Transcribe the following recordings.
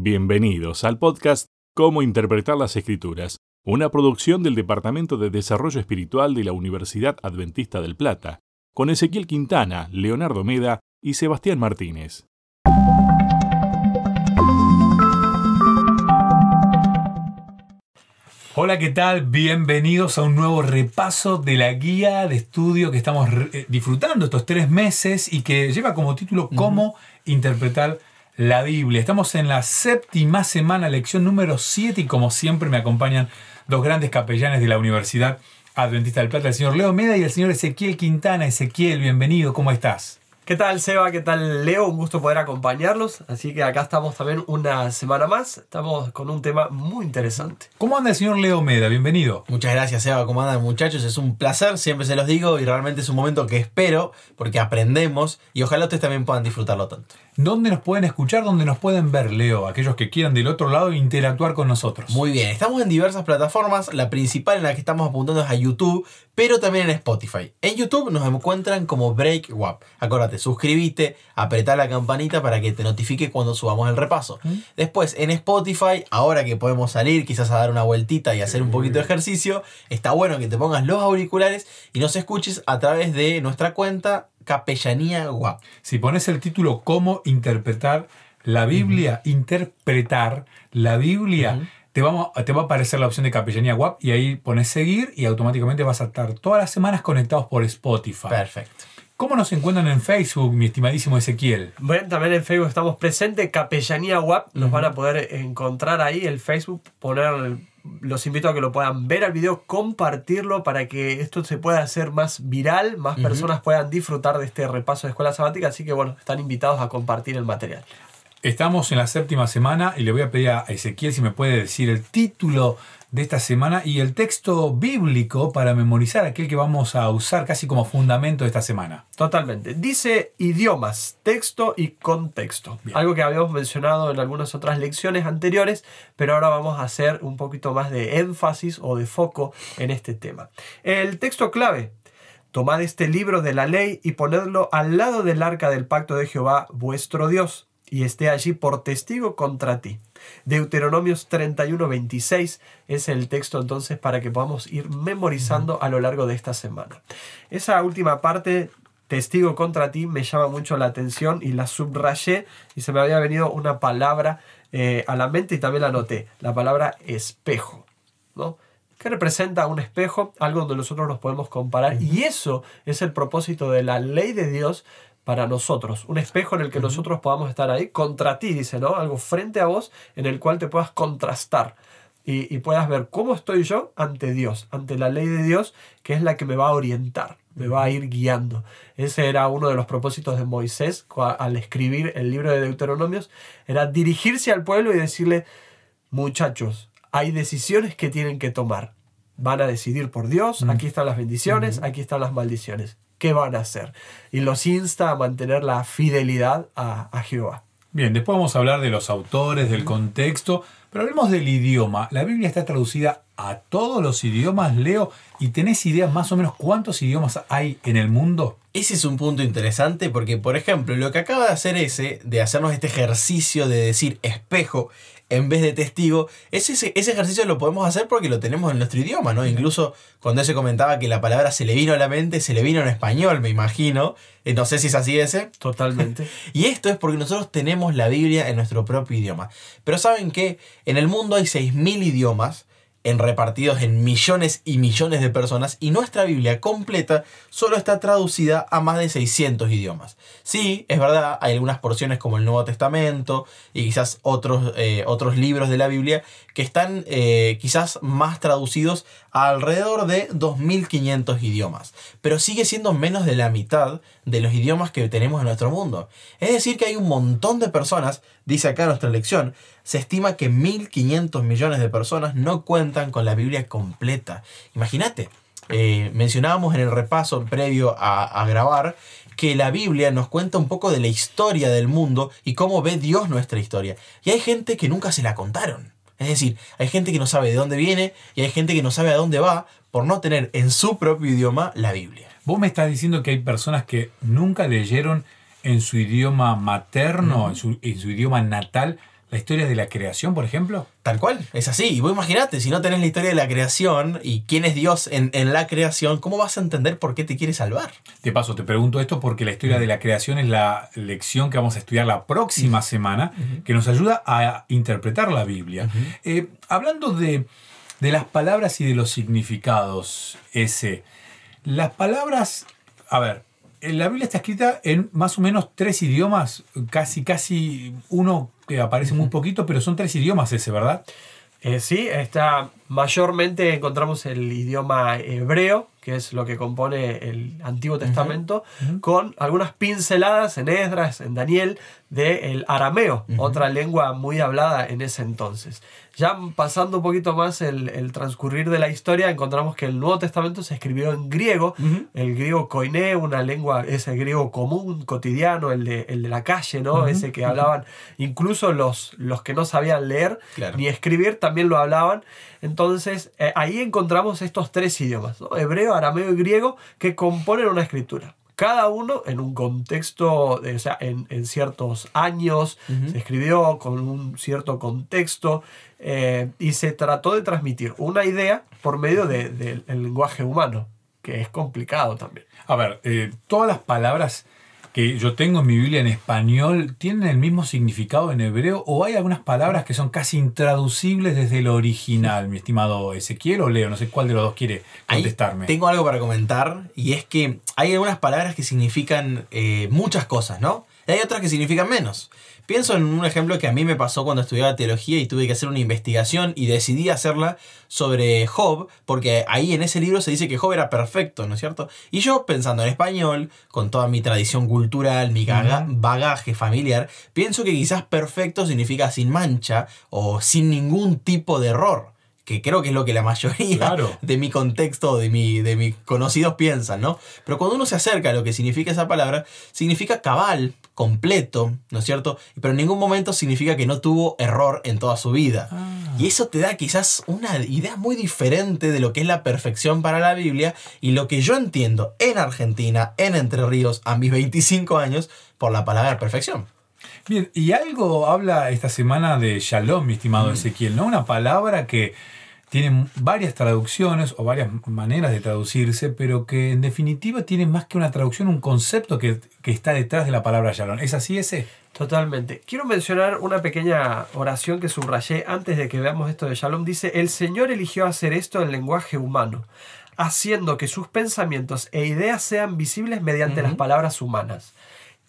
Bienvenidos al podcast Cómo Interpretar las Escrituras, una producción del Departamento de Desarrollo Espiritual de la Universidad Adventista del Plata, con Ezequiel Quintana, Leonardo Meda y Sebastián Martínez. Hola, ¿qué tal? Bienvenidos a un nuevo repaso de la guía de estudio que estamos eh, disfrutando estos tres meses y que lleva como título Cómo interpretar la Biblia. Estamos en la séptima semana, lección número 7 y como siempre me acompañan dos grandes capellanes de la Universidad Adventista del Plata, el señor Leo Meda y el señor Ezequiel Quintana. Ezequiel, bienvenido, ¿cómo estás? ¿Qué tal Seba? ¿Qué tal Leo? Un gusto poder acompañarlos. Así que acá estamos también una semana más. Estamos con un tema muy interesante. ¿Cómo anda el señor Leo Meda? Bienvenido. Muchas gracias Seba, ¿cómo andan muchachos? Es un placer, siempre se los digo y realmente es un momento que espero porque aprendemos y ojalá ustedes también puedan disfrutarlo tanto. ¿Dónde nos pueden escuchar? ¿Dónde nos pueden ver, Leo? Aquellos que quieran del otro lado interactuar con nosotros. Muy bien, estamos en diversas plataformas. La principal en la que estamos apuntando es a YouTube, pero también en Spotify. En YouTube nos encuentran como Break Wap. Acuérdate, suscríbete, apretá la campanita para que te notifique cuando subamos el repaso. ¿Mm? Después, en Spotify, ahora que podemos salir quizás a dar una vueltita y hacer un poquito de ejercicio, está bueno que te pongas los auriculares y nos escuches a través de nuestra cuenta Capellanía Guap. Si pones el título Cómo interpretar la Biblia, interpretar la Biblia, te, vamos, te va a aparecer la opción de Capellanía Guap y ahí pones seguir y automáticamente vas a estar todas las semanas conectados por Spotify. Perfecto. ¿Cómo nos encuentran en Facebook, mi estimadísimo Ezequiel? Bueno, también en Facebook estamos presentes, Capellanía WAP. Nos van a poder encontrar ahí el Facebook, poner. Los invito a que lo puedan ver al video, compartirlo para que esto se pueda hacer más viral, más personas puedan disfrutar de este repaso de escuela sabática. Así que bueno, están invitados a compartir el material. Estamos en la séptima semana y le voy a pedir a Ezequiel si me puede decir el título de esta semana y el texto bíblico para memorizar aquel que vamos a usar casi como fundamento de esta semana. Totalmente. Dice idiomas, texto y contexto. Bien. Algo que habíamos mencionado en algunas otras lecciones anteriores, pero ahora vamos a hacer un poquito más de énfasis o de foco en este tema. El texto clave. Tomad este libro de la ley y ponedlo al lado del arca del pacto de Jehová vuestro Dios, y esté allí por testigo contra ti. Deuteronomios 31, 26 es el texto entonces para que podamos ir memorizando a lo largo de esta semana. Esa última parte, testigo contra ti, me llama mucho la atención y la subrayé y se me había venido una palabra eh, a la mente y también la anoté, la palabra espejo. ¿no? ¿Qué representa un espejo? Algo donde nosotros nos podemos comparar. Y eso es el propósito de la ley de Dios para nosotros. Un espejo en el que nosotros podamos estar ahí contra ti, dice, ¿no? Algo frente a vos en el cual te puedas contrastar y, y puedas ver cómo estoy yo ante Dios, ante la ley de Dios, que es la que me va a orientar, me va a ir guiando. Ese era uno de los propósitos de Moisés al escribir el libro de Deuteronomios, era dirigirse al pueblo y decirle, muchachos, hay decisiones que tienen que tomar. Van a decidir por Dios, aquí están las bendiciones, aquí están las maldiciones. ¿Qué van a hacer? Y los insta a mantener la fidelidad a, a Jehová. Bien, después vamos a hablar de los autores, del contexto, pero hablemos del idioma. La Biblia está traducida a todos los idiomas, Leo, y tenés idea más o menos cuántos idiomas hay en el mundo. Ese es un punto interesante porque, por ejemplo, lo que acaba de hacer ese, de hacernos este ejercicio de decir espejo en vez de testigo, ese, ese, ejercicio lo podemos hacer porque lo tenemos en nuestro idioma, ¿no? Incluso cuando ese comentaba que la palabra se le vino a la mente, se le vino en español, me imagino. Eh, No sé si es así ese. Totalmente. Y esto es porque nosotros tenemos la Biblia en nuestro propio idioma. Pero saben que en el mundo hay 6.000 idiomas en repartidos en millones y millones de personas y nuestra Biblia completa solo está traducida a más de 600 idiomas. Sí, es verdad, hay algunas porciones como el Nuevo Testamento y quizás otros, eh, otros libros de la Biblia que están eh, quizás más traducidos a alrededor de 2.500 idiomas, pero sigue siendo menos de la mitad de los idiomas que tenemos en nuestro mundo. Es decir, que hay un montón de personas, dice acá nuestra lección, se estima que 1.500 millones de personas no cuentan con la Biblia completa. Imagínate, eh, mencionábamos en el repaso previo a, a grabar que la Biblia nos cuenta un poco de la historia del mundo y cómo ve Dios nuestra historia. Y hay gente que nunca se la contaron. Es decir, hay gente que no sabe de dónde viene y hay gente que no sabe a dónde va por no tener en su propio idioma la Biblia. Vos me estás diciendo que hay personas que nunca leyeron en su idioma materno, en, su, en su idioma natal, la historia de la creación, por ejemplo? Tal cual, es así. Y vos imaginate, si no tenés la historia de la creación y quién es Dios en, en la creación, ¿cómo vas a entender por qué te quiere salvar? De paso, te pregunto esto porque la historia de la creación es la lección que vamos a estudiar la próxima semana, que nos ayuda a interpretar la Biblia. Eh, hablando de, de las palabras y de los significados, ese, las palabras, a ver, la Biblia está escrita en más o menos tres idiomas, casi, casi uno que aparece muy poquito, pero son tres idiomas ese, ¿verdad? Eh, sí, está, mayormente encontramos el idioma hebreo, que es lo que compone el Antiguo Testamento, con algunas pinceladas en Esdras, en Daniel, del arameo, otra lengua muy hablada en ese entonces. Ya pasando un poquito más el, transcurrir de la historia, encontramos que el Nuevo Testamento se escribió en griego, el griego koiné, una lengua, ese griego común, cotidiano, el de, el de la calle, ¿no? Ese que hablaban, incluso los, los que no sabían leer ni escribir también lo hablaban. Entonces, eh, ahí encontramos estos tres idiomas, hebreo, arameo y griego, que componen una escritura cada uno en un contexto, o sea, en, ciertos años, se escribió con un cierto contexto eh, y se trató de transmitir una idea por medio del lenguaje humano, que es complicado también. A ver, eh, todas las palabras que yo tengo en mi Biblia en español tienen el mismo significado en hebreo o hay algunas palabras que son casi intraducibles desde el original, mi estimado Ezequiel o Leo, no sé cuál de los dos quiere contestarme. tengo algo para comentar y es que hay algunas palabras que significan eh, muchas cosas, ¿no? Y hay otras que significan menos. Pienso en un ejemplo que a mí me pasó cuando estudiaba teología y tuve que hacer una investigación y decidí hacerla sobre Job, porque ahí en ese libro se dice que Job era perfecto, ¿no es cierto? Y yo pensando en español, con toda mi tradición cultural, mi bagaje familiar, pienso que quizás perfecto significa sin mancha o sin ningún tipo de error que creo que es lo que la mayoría de mi contexto, de, mi, de mis conocidos piensan, ¿no? Pero cuando uno se acerca a lo que significa esa palabra, significa cabal, completo, ¿no es cierto? Pero en ningún momento significa que no tuvo error en toda su vida. Ah. Y eso te da quizás una idea muy diferente de lo que es la perfección para la Biblia y lo que yo entiendo en Argentina, en Entre Ríos, a mis 25 años, por la palabra perfección. Bien, y algo habla esta semana de shalom, mi estimado mm. Ezequiel, ¿no? Una palabra que tiene varias traducciones o varias maneras de traducirse, pero que en definitiva tiene más que una traducción, un concepto que, está detrás de la palabra shalom. ¿Es así ese? Totalmente. Quiero mencionar una pequeña oración que subrayé antes de que veamos esto de shalom. Dice, el Señor eligió hacer esto en lenguaje humano, haciendo que sus pensamientos e ideas sean visibles mediante las palabras humanas.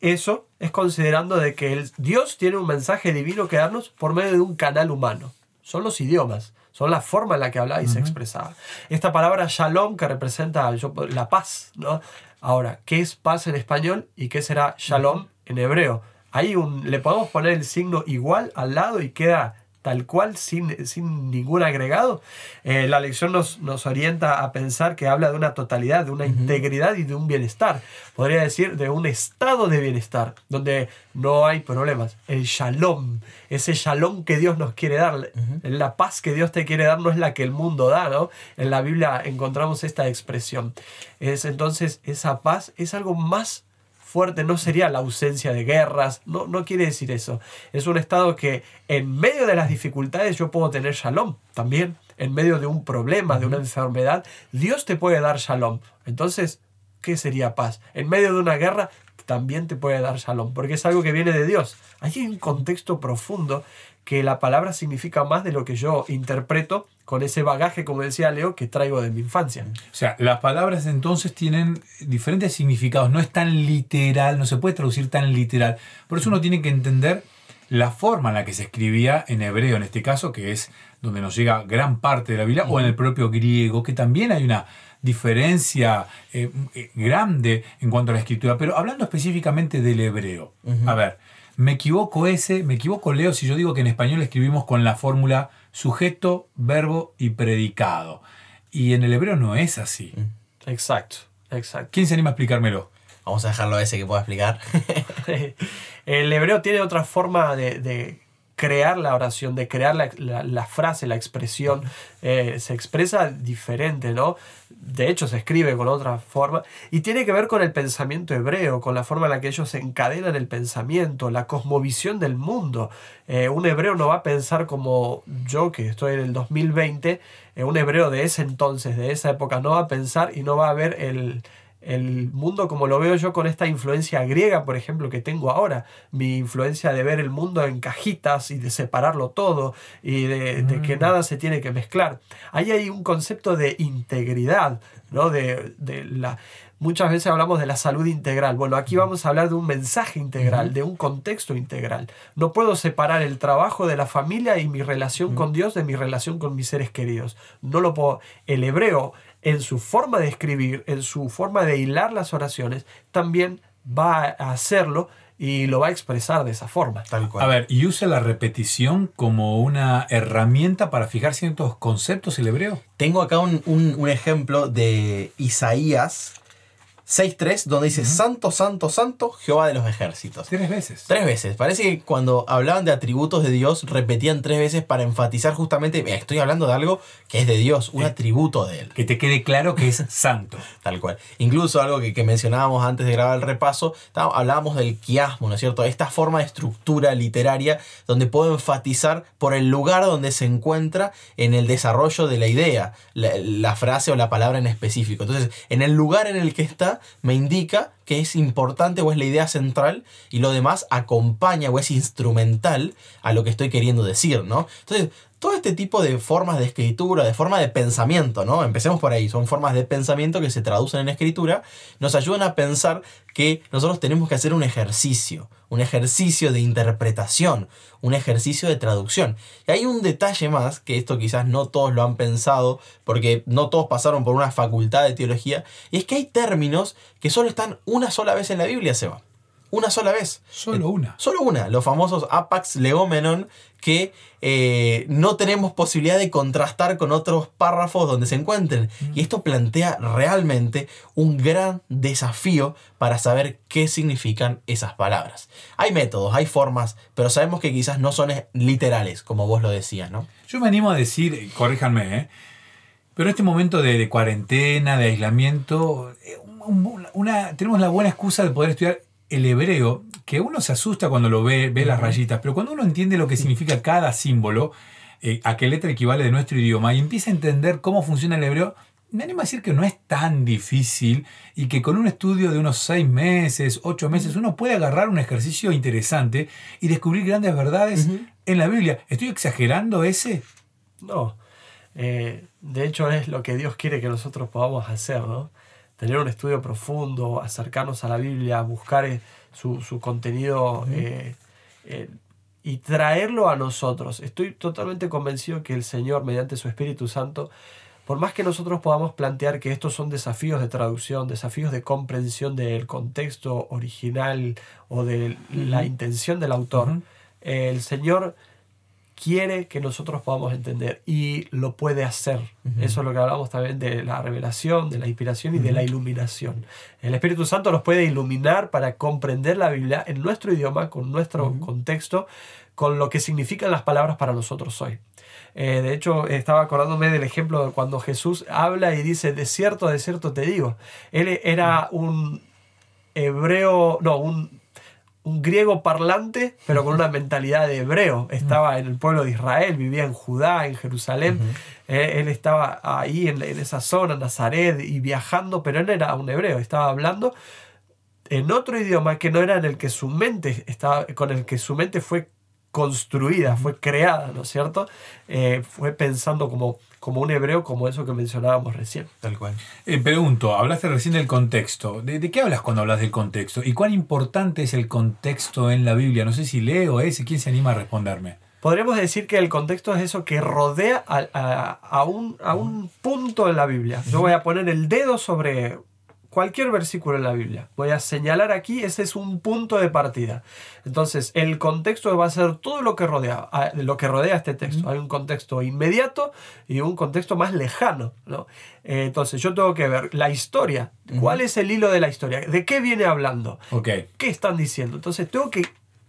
Eso es considerando de que el Dios tiene un mensaje divino que darnos por medio de un canal humano. Son los idiomas son la forma en la que hablaba y se expresaba. Esta palabra shalom que representa la paz, ¿no? Ahora, ¿qué es paz en español y qué será shalom en hebreo? Ahí un, le podemos poner el signo igual al lado y queda tal cual, sin, sin ningún agregado. Eh, la lección nos, nos, orienta a pensar que habla de una totalidad, de una integridad y de un bienestar. Podría decir de un estado de bienestar, donde no hay problemas. El shalom, ese shalom que Dios nos quiere dar, la paz que Dios te quiere dar no es la que el mundo da, ¿no? En la Biblia encontramos esta expresión. Es entonces esa paz es algo más fuerte no sería la ausencia de guerras, no, no quiere decir eso. Es un estado que en medio de las dificultades yo puedo tener shalom también. En medio de un problema, de una enfermedad, Dios te puede dar shalom. Entonces, ¿qué sería paz? En medio de una guerra, también te puede dar shalom, porque es algo que viene de Dios. Hay un contexto profundo que la palabra significa más de lo que yo interpreto con ese bagaje, como decía Leo, que traigo de mi infancia. O sea, las palabras entonces tienen diferentes significados, no es tan literal, no se puede traducir tan literal. Por eso uno tiene que entender la forma en la que se escribía en hebreo, en este caso, que es donde nos llega gran parte de la Biblia, o en el propio griego, que también hay una diferencia eh, eh, grande en cuanto a la escritura. Pero hablando específicamente del hebreo, a ver, me equivoco ese, me equivoco Leo si yo digo que en español escribimos con la fórmula sujeto, verbo y predicado. Y en el hebreo no es así. Mm. Exacto, exacto. ¿Quién se anima a explicármelo? Vamos a dejarlo a ese que pueda explicar. el hebreo tiene otra forma de, crear la oración, de crear la, la- frase, la expresión. Eh, se expresa diferente, ¿no? De hecho, se escribe con otra forma. Y tiene que ver con el pensamiento hebreo, con la forma en la que ellos encadenan el pensamiento, la cosmovisión del mundo. Eh, un hebreo no va a pensar como yo, que estoy en el 2020, eh, un hebreo de ese entonces, de esa época, no va a pensar y no va a ver el, el mundo como lo veo yo con esta influencia griega, por ejemplo, que tengo ahora. Mi influencia de ver el mundo en cajitas y de separarlo todo y de, de que nada se tiene que mezclar. Ahí hay un concepto de integridad, ¿no? De, de la... Muchas veces hablamos de la salud integral. Bueno, aquí vamos a hablar de un mensaje integral, de un contexto integral. No puedo separar el trabajo de la familia y mi relación con Dios de mi relación con mis seres queridos. No lo puedo. El hebreo, en su forma de escribir, en su forma de hilar las oraciones, también va a hacerlo y lo va a expresar de esa forma. Tal cual. A ver, y usa la repetición como una herramienta para fijar ciertos conceptos el hebreo. Tengo acá un, un- un ejemplo de Isaías 6.3, donde dice, Santo, Santo, Santo, Jehová de los ejércitos. Tres veces. Tres veces. Parece que cuando hablaban de atributos de Dios, repetían tres veces para enfatizar justamente, "Mira, estoy hablando de algo que es de Dios, un Sí. atributo de Él. Que te quede claro que es santo. Tal cual. Incluso algo que, que mencionábamos antes de grabar el repaso, hablábamos del quiasmo, ¿no es cierto? Esta forma de estructura literaria donde puedo enfatizar por el lugar donde se encuentra en el desarrollo de la idea, la, la frase o la palabra en específico. Entonces, en el lugar en el que está, me indica que es importante o es la idea central y lo demás acompaña o es instrumental a lo que estoy queriendo decir, ¿no? Entonces, todo este tipo de formas de escritura, de forma de pensamiento, ¿no? Empecemos por ahí, son formas de pensamiento que se traducen en escritura, nos ayudan a pensar que nosotros tenemos que hacer un ejercicio, un ejercicio de interpretación, un ejercicio de traducción. Y hay un detalle más, que esto quizás no todos lo han pensado, porque no todos pasaron por una facultad de teología, y es que hay términos que solo están sola vez en la Biblia, Seba. Una sola vez. Solo una. Solo una, los famosos apax legomenon, que eh, no tenemos posibilidad de contrastar con otros párrafos donde se encuentren. Y esto plantea realmente un gran desafío para saber qué significan esas palabras. Hay métodos, hay formas, pero sabemos que quizás no son literales, como vos lo decías, ¿no? Yo me animo a decir, eh, corríjanme, ¿eh? pero en este momento de, de cuarentena, de aislamiento, eh, una, tenemos la buena excusa de poder estudiar el hebreo, que uno se asusta cuando lo ve, ve las rayitas, pero cuando uno entiende lo que significa cada símbolo, eh, a qué letra equivale de nuestro idioma, y empieza a entender cómo funciona el hebreo, me animo a decir que no es tan difícil y que con un estudio de unos seis meses, ocho meses, uno puede agarrar un ejercicio interesante y descubrir grandes verdades en la Biblia. ¿Estoy exagerando ese? No. Eh, de hecho, es lo que Dios quiere que nosotros podamos hacer, ¿no? Tener un estudio profundo, acercarnos a la Biblia, buscar eh, su, su contenido eh, eh, y traerlo a nosotros. Estoy totalmente convencido que el Señor, mediante su Espíritu Santo, por más que nosotros podamos plantear que estos son desafíos de traducción, desafíos de comprensión del contexto original o de la intención del autor, el Señor quiere que nosotros podamos entender y lo puede hacer. Eso es lo que hablamos también de la revelación, de la inspiración y de la iluminación. El Espíritu Santo nos puede iluminar para comprender la Biblia en nuestro idioma, con nuestro contexto, con lo que significan las palabras para nosotros hoy. Eh, de hecho, estaba acordándome del ejemplo de cuando Jesús habla y dice, de cierto, de cierto te digo. Él era un hebreo, no, un, un griego parlante, pero con una mentalidad de hebreo. Estaba en el pueblo de Israel, vivía en Judá, en Jerusalén. Eh, él estaba ahí en, en esa zona, Nazaret, y viajando, pero él era un hebreo, estaba hablando en otro idioma que no era en el que su mente estaba, con el que su mente fue construida, fue creada, ¿no es cierto? Eh, fue pensando como, como un hebreo, como eso que mencionábamos recién. Tal cual. Eh, pregunto, hablaste recién del contexto. ¿De, de qué hablas cuando hablas del contexto? ¿Y cuán importante es el contexto en la Biblia? No sé si Leo es, ¿quién se anima a responderme? Podríamos decir que el contexto es eso que rodea a, a- a un, a un punto en la Biblia. Yo voy a poner el dedo sobre cualquier versículo en la Biblia. Voy a señalar aquí, ese es un punto de partida. Entonces, el contexto va a ser todo lo que rodea, a- lo que rodea este texto. Hay un contexto inmediato y un contexto más lejano. ¿no? Eh, entonces, yo tengo que ver la historia. ¿Cuál es el hilo de la historia? ¿De qué viene hablando? ¿Qué están diciendo? Entonces tengo que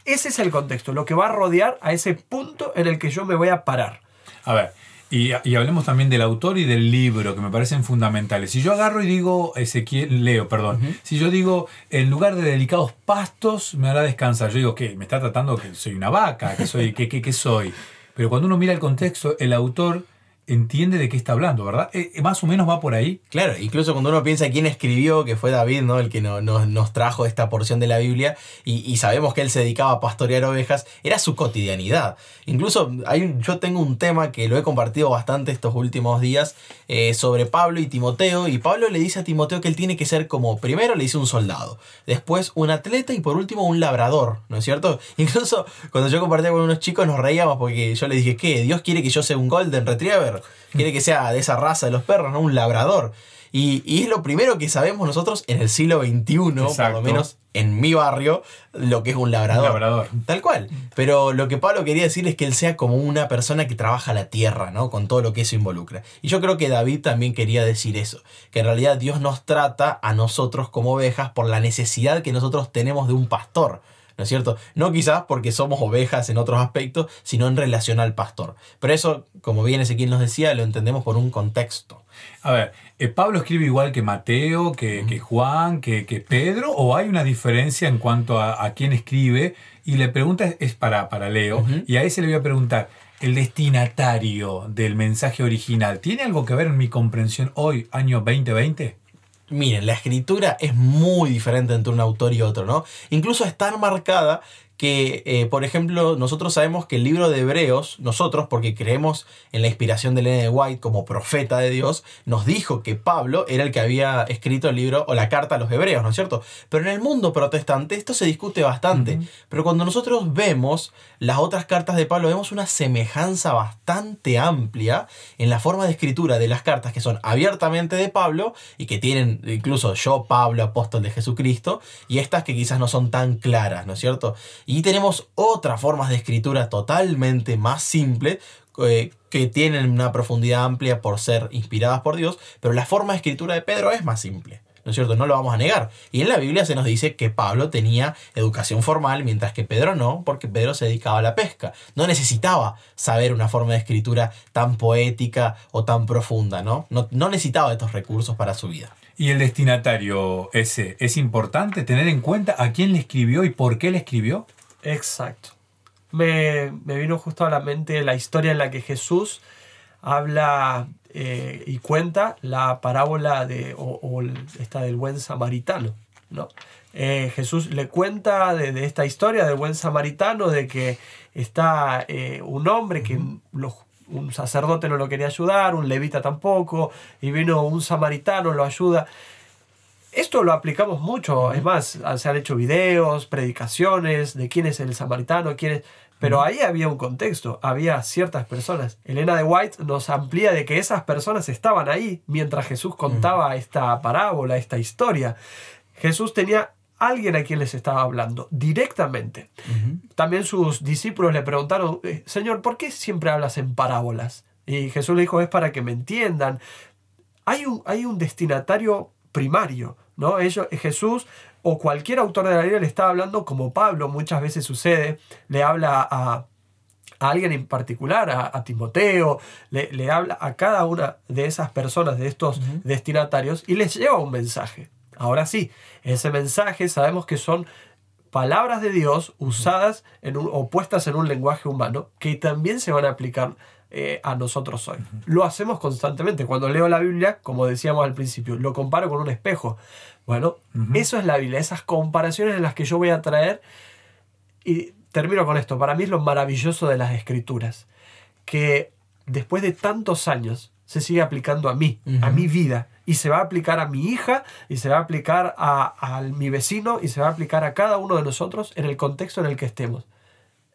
ese es el contexto, lo que va a rodear a ese punto en el que yo me voy a parar. A ver, y, y hablemos también del autor y del libro, que me parecen fundamentales. Si yo agarro y digo, Ezequiel, Leo, perdón, si yo digo, en lugar de delicados pastos, me hará descansar. Yo digo, ¿qué? ¿Me está tratando que soy una vaca? ¿Que soy? ¿Qué, qué, qué soy? Pero cuando uno mira el contexto, el autor entiende de qué está hablando, ¿verdad? Eh, eh, más o menos va por ahí. Claro, incluso cuando uno piensa quién escribió, que fue David, ¿no? El que no- no- nos trajo esta porción de la Biblia, y, sabemos que él se dedicaba a pastorear ovejas, era su cotidianidad. Incluso hay yo tengo un tema que lo he compartido bastante estos últimos días eh, sobre Pablo y Timoteo, y Pablo le dice a Timoteo que él tiene que ser como, primero le dice un soldado, después un atleta y por último un labrador, ¿no es cierto? Incluso cuando yo compartía con unos chicos nos reíamos porque yo les dije, ¿qué? ¿Dios quiere que yo sea un golden retriever? Quiere que sea de esa raza de los perros, ¿no? Un labrador. Y, y es lo primero que sabemos nosotros en el siglo XXI, por lo menos en mi barrio, lo que es un labrador. Un labrador. Tal cual. Pero lo que Pablo quería decir es que él sea como una persona que trabaja la tierra, ¿no? Con todo lo que eso involucra. Y yo creo que David también quería decir eso. Que en realidad Dios nos trata a nosotros como ovejas por la necesidad que nosotros tenemos de un pastor. ¿No es cierto? No quizás porque somos ovejas en otros aspectos, sino en relación al pastor. Pero eso, como bien Ezequiel nos decía, lo entendemos por un contexto. A ver, eh, ¿Pablo escribe igual que Mateo, que, que Juan, que, que Pedro? ¿O hay una diferencia en cuanto a, a quién escribe? Y la pregunta es, para, para Leo, y a ese le voy a preguntar, ¿el destinatario del mensaje original tiene algo que ver en mi comprensión hoy, año 2020? Miren, la escritura es muy diferente entre un autor y otro, ¿no? Incluso es tan marcada que, eh, por ejemplo, nosotros sabemos que el libro de Hebreos, nosotros, porque creemos en la inspiración de Elena de White como profeta de Dios, nos dijo que Pablo era el que había escrito el libro o la carta a los Hebreos, ¿no es cierto? Pero en el mundo protestante esto se discute bastante. Pero cuando nosotros vemos las otras cartas de Pablo, vemos una semejanza bastante amplia en la forma de escritura de las cartas que son abiertamente de Pablo y que tienen incluso yo, Pablo, apóstol de Jesucristo, y estas que quizás no son tan claras, ¿no es cierto? Y tenemos otras formas de escritura totalmente más simples eh, que tienen una profundidad amplia por ser inspiradas por Dios, pero la forma de escritura de Pedro es más simple. ¿No es cierto? No lo vamos a negar. Y en la Biblia se nos dice que Pablo tenía educación formal, mientras que Pedro no, porque Pedro se dedicaba a la pesca. No necesitaba saber una forma de escritura tan poética o tan profunda, ¿no? No, no necesitaba estos recursos para su vida. ¿Y el destinatario ese? ¿Es importante tener en cuenta a quién le escribió y por qué le escribió? Exacto. Me, me vino justo a la mente la historia en la que Jesús habla eh, y cuenta la parábola de, o, esta del buen samaritano. ¿no? Eh, Jesús le cuenta de, de esta historia del buen samaritano, de que está eh, un hombre que los- un sacerdote no lo quería ayudar, un levita tampoco, y vino un samaritano, lo ayuda. Esto lo aplicamos mucho, es más, se han hecho videos, predicaciones de quién es el samaritano, quién es... Pero ahí había un contexto, había ciertas personas. Elena de White nos amplía de que esas personas estaban ahí mientras Jesús contaba esta parábola, esta historia. Jesús tenía alguien a quien les estaba hablando directamente. También sus discípulos le preguntaron, "Eh, Señor, ¿por qué siempre hablas en parábolas? Y Jesús le dijo, es para que me entiendan hay un, hay un destinatario primario, ¿no? Ellos, Jesús o cualquier autor de la Biblia le estaba hablando como Pablo muchas veces sucede, le habla a, a alguien en particular, a, a Timoteo, le, le habla a cada una de esas personas, de estos destinatarios, y les lleva un mensaje. Ahora sí, ese mensaje sabemos que son palabras de Dios usadas en un- o puestas en un lenguaje humano que también se van a aplicar eh, a nosotros hoy. Lo hacemos constantemente. Cuando leo la Biblia, como decíamos al principio, lo comparo con un espejo. Bueno, eso es la Biblia, esas comparaciones en las que yo voy a traer y termino con esto. Para mí es lo maravilloso de las escrituras. Que después de tantos años se sigue aplicando a mí, a mi vida. Y se va a aplicar a mi hija, y se va a aplicar a, a mi vecino, y se va a aplicar a cada uno de nosotros en el contexto en el que estemos.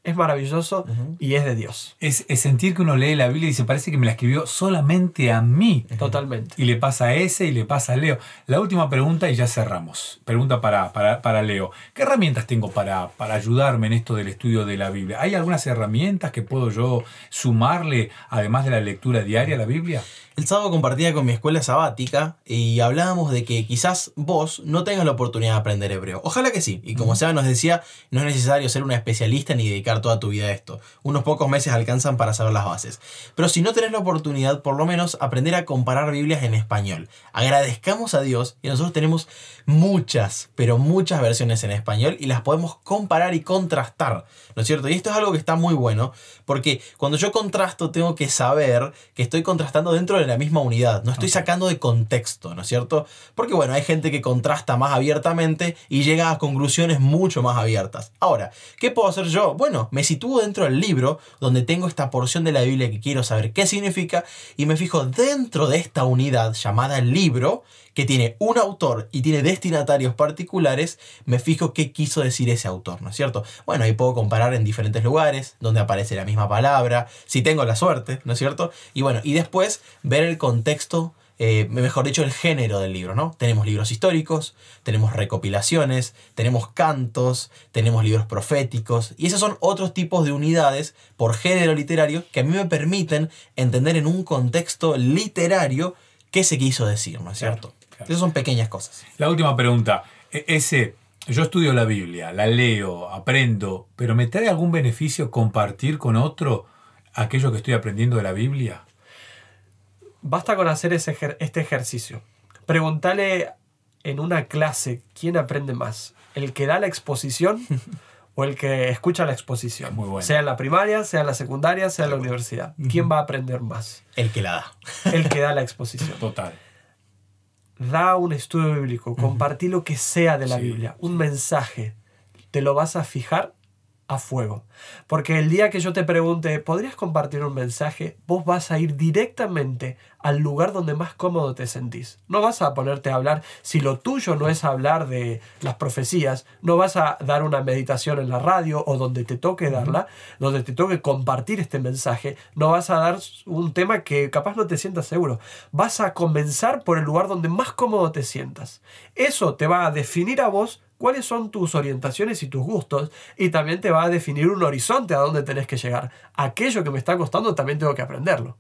Es maravilloso y es de Dios. Es, es sentir que uno lee la Biblia y dice, parece que me la escribió solamente a mí. Totalmente. Y le pasa a ese y le pasa a Leo. La última pregunta y ya cerramos. Pregunta para, para, para Leo. ¿Qué herramientas tengo para, para ayudarme en esto del estudio de la Biblia? ¿Hay algunas herramientas que puedo yo sumarle, además de la lectura diaria a la Biblia? El sábado compartía con mi escuela sabática y hablábamos de que quizás vos no tengas la oportunidad de aprender hebreo. Ojalá que sí. Y como Seba nos decía, no es necesario ser un especialista ni dedicar toda tu vida a esto. Unos pocos meses alcanzan para saber las bases. Pero si no tenés la oportunidad, por lo menos aprender a comparar Biblias en español. Agradezcamos a Dios y nosotros tenemos muchas, pero muchas versiones en español y las podemos comparar y contrastar. ¿No es cierto? Y esto es algo que está muy bueno porque cuando yo contrasto tengo que saber que estoy contrastando dentro de la misma unidad. No estoy sacando de contexto, ¿no es cierto? Porque bueno, hay gente que contrasta más abiertamente y llega a conclusiones mucho más abiertas. Ahora, ¿qué puedo hacer yo? Bueno, me sitúo dentro del libro donde tengo esta porción de la Biblia que quiero saber qué significa y me fijo dentro de esta unidad llamada libro que tiene un autor y tiene destinatarios particulares, me fijo qué quiso decir ese autor, ¿no es cierto? Bueno, ahí puedo comparar en diferentes lugares donde aparece la misma palabra, si tengo la suerte, ¿no es cierto? Y bueno, y después ver el contexto eh, mejor dicho, el género del libro, ¿no? Tenemos libros históricos, tenemos recopilaciones, tenemos cantos, tenemos libros proféticos, y esos son otros tipos de unidades por género literario que a mí me permiten entender en un contexto literario qué se quiso decir, ¿no es cierto? Esas son pequeñas cosas. La última pregunta. E- Ese, yo estudio la Biblia, la leo, aprendo, pero ¿me trae algún beneficio compartir con otro aquello que estoy aprendiendo de la Biblia? Basta con hacer ese ejer- este ejercicio. Preguntale en una clase quién aprende más, el que da la exposición o el que escucha la exposición. Muy bueno. Sea en la primaria, sea en la secundaria, sea en la universidad. ¿Quién va a aprender más? El que la da. El que da la exposición. Total. Da un estudio bíblico, compartí lo que sea de la Sí, Biblia, un mensaje. Te lo vas a fijar a fuego. Porque el día que yo te pregunte, ¿podrías compartir un mensaje? Vos vas a ir directamente al lugar donde más cómodo te sentís. No vas a ponerte a hablar, si lo tuyo no es hablar de las profecías, no vas a dar una meditación en la radio o donde te toque darla, donde te toque compartir este mensaje, no vas a dar un tema que capaz no te sientas seguro. Vas a comenzar por el lugar donde más cómodo te sientas. Eso te va a definir a vos cuáles son tus orientaciones y tus gustos y también te va a definir un horizonte a dónde tenés que llegar. Aquello que me está costando también tengo que aprenderlo.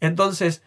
Entonces,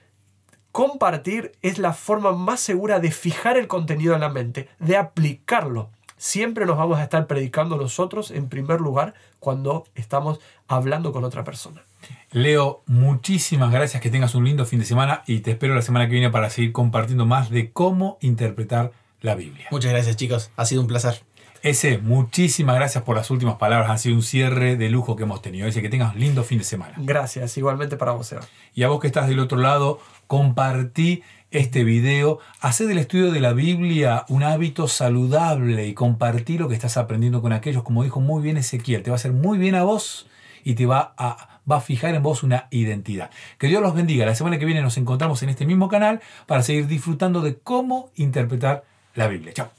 compartir es la forma más segura de fijar el contenido en la mente, de aplicarlo. Siempre nos vamos a estar predicando nosotros en primer lugar cuando estamos hablando con otra persona. Leo, muchísimas gracias, que tengas un lindo fin de semana y te espero la semana que viene para seguir compartiendo más de cómo interpretar la Biblia. Muchas gracias chicos, ha sido un placer. Ese, muchísimas gracias por las últimas palabras, ha sido un cierre de lujo que hemos tenido. Ese, que tengas un lindo fin de semana. Gracias, igualmente para vos, Eva. Y a vos que estás del otro lado, compartí este video, hacé del estudio de la Biblia un hábito saludable y compartí lo que estás aprendiendo con aquellos, como dijo muy bien Ezequiel, te va a hacer muy bien a vos y te va a, va a fijar en vos una identidad. Que Dios los bendiga. La semana que viene nos encontramos en este mismo canal para seguir disfrutando de cómo interpretar la Biblia. Chao.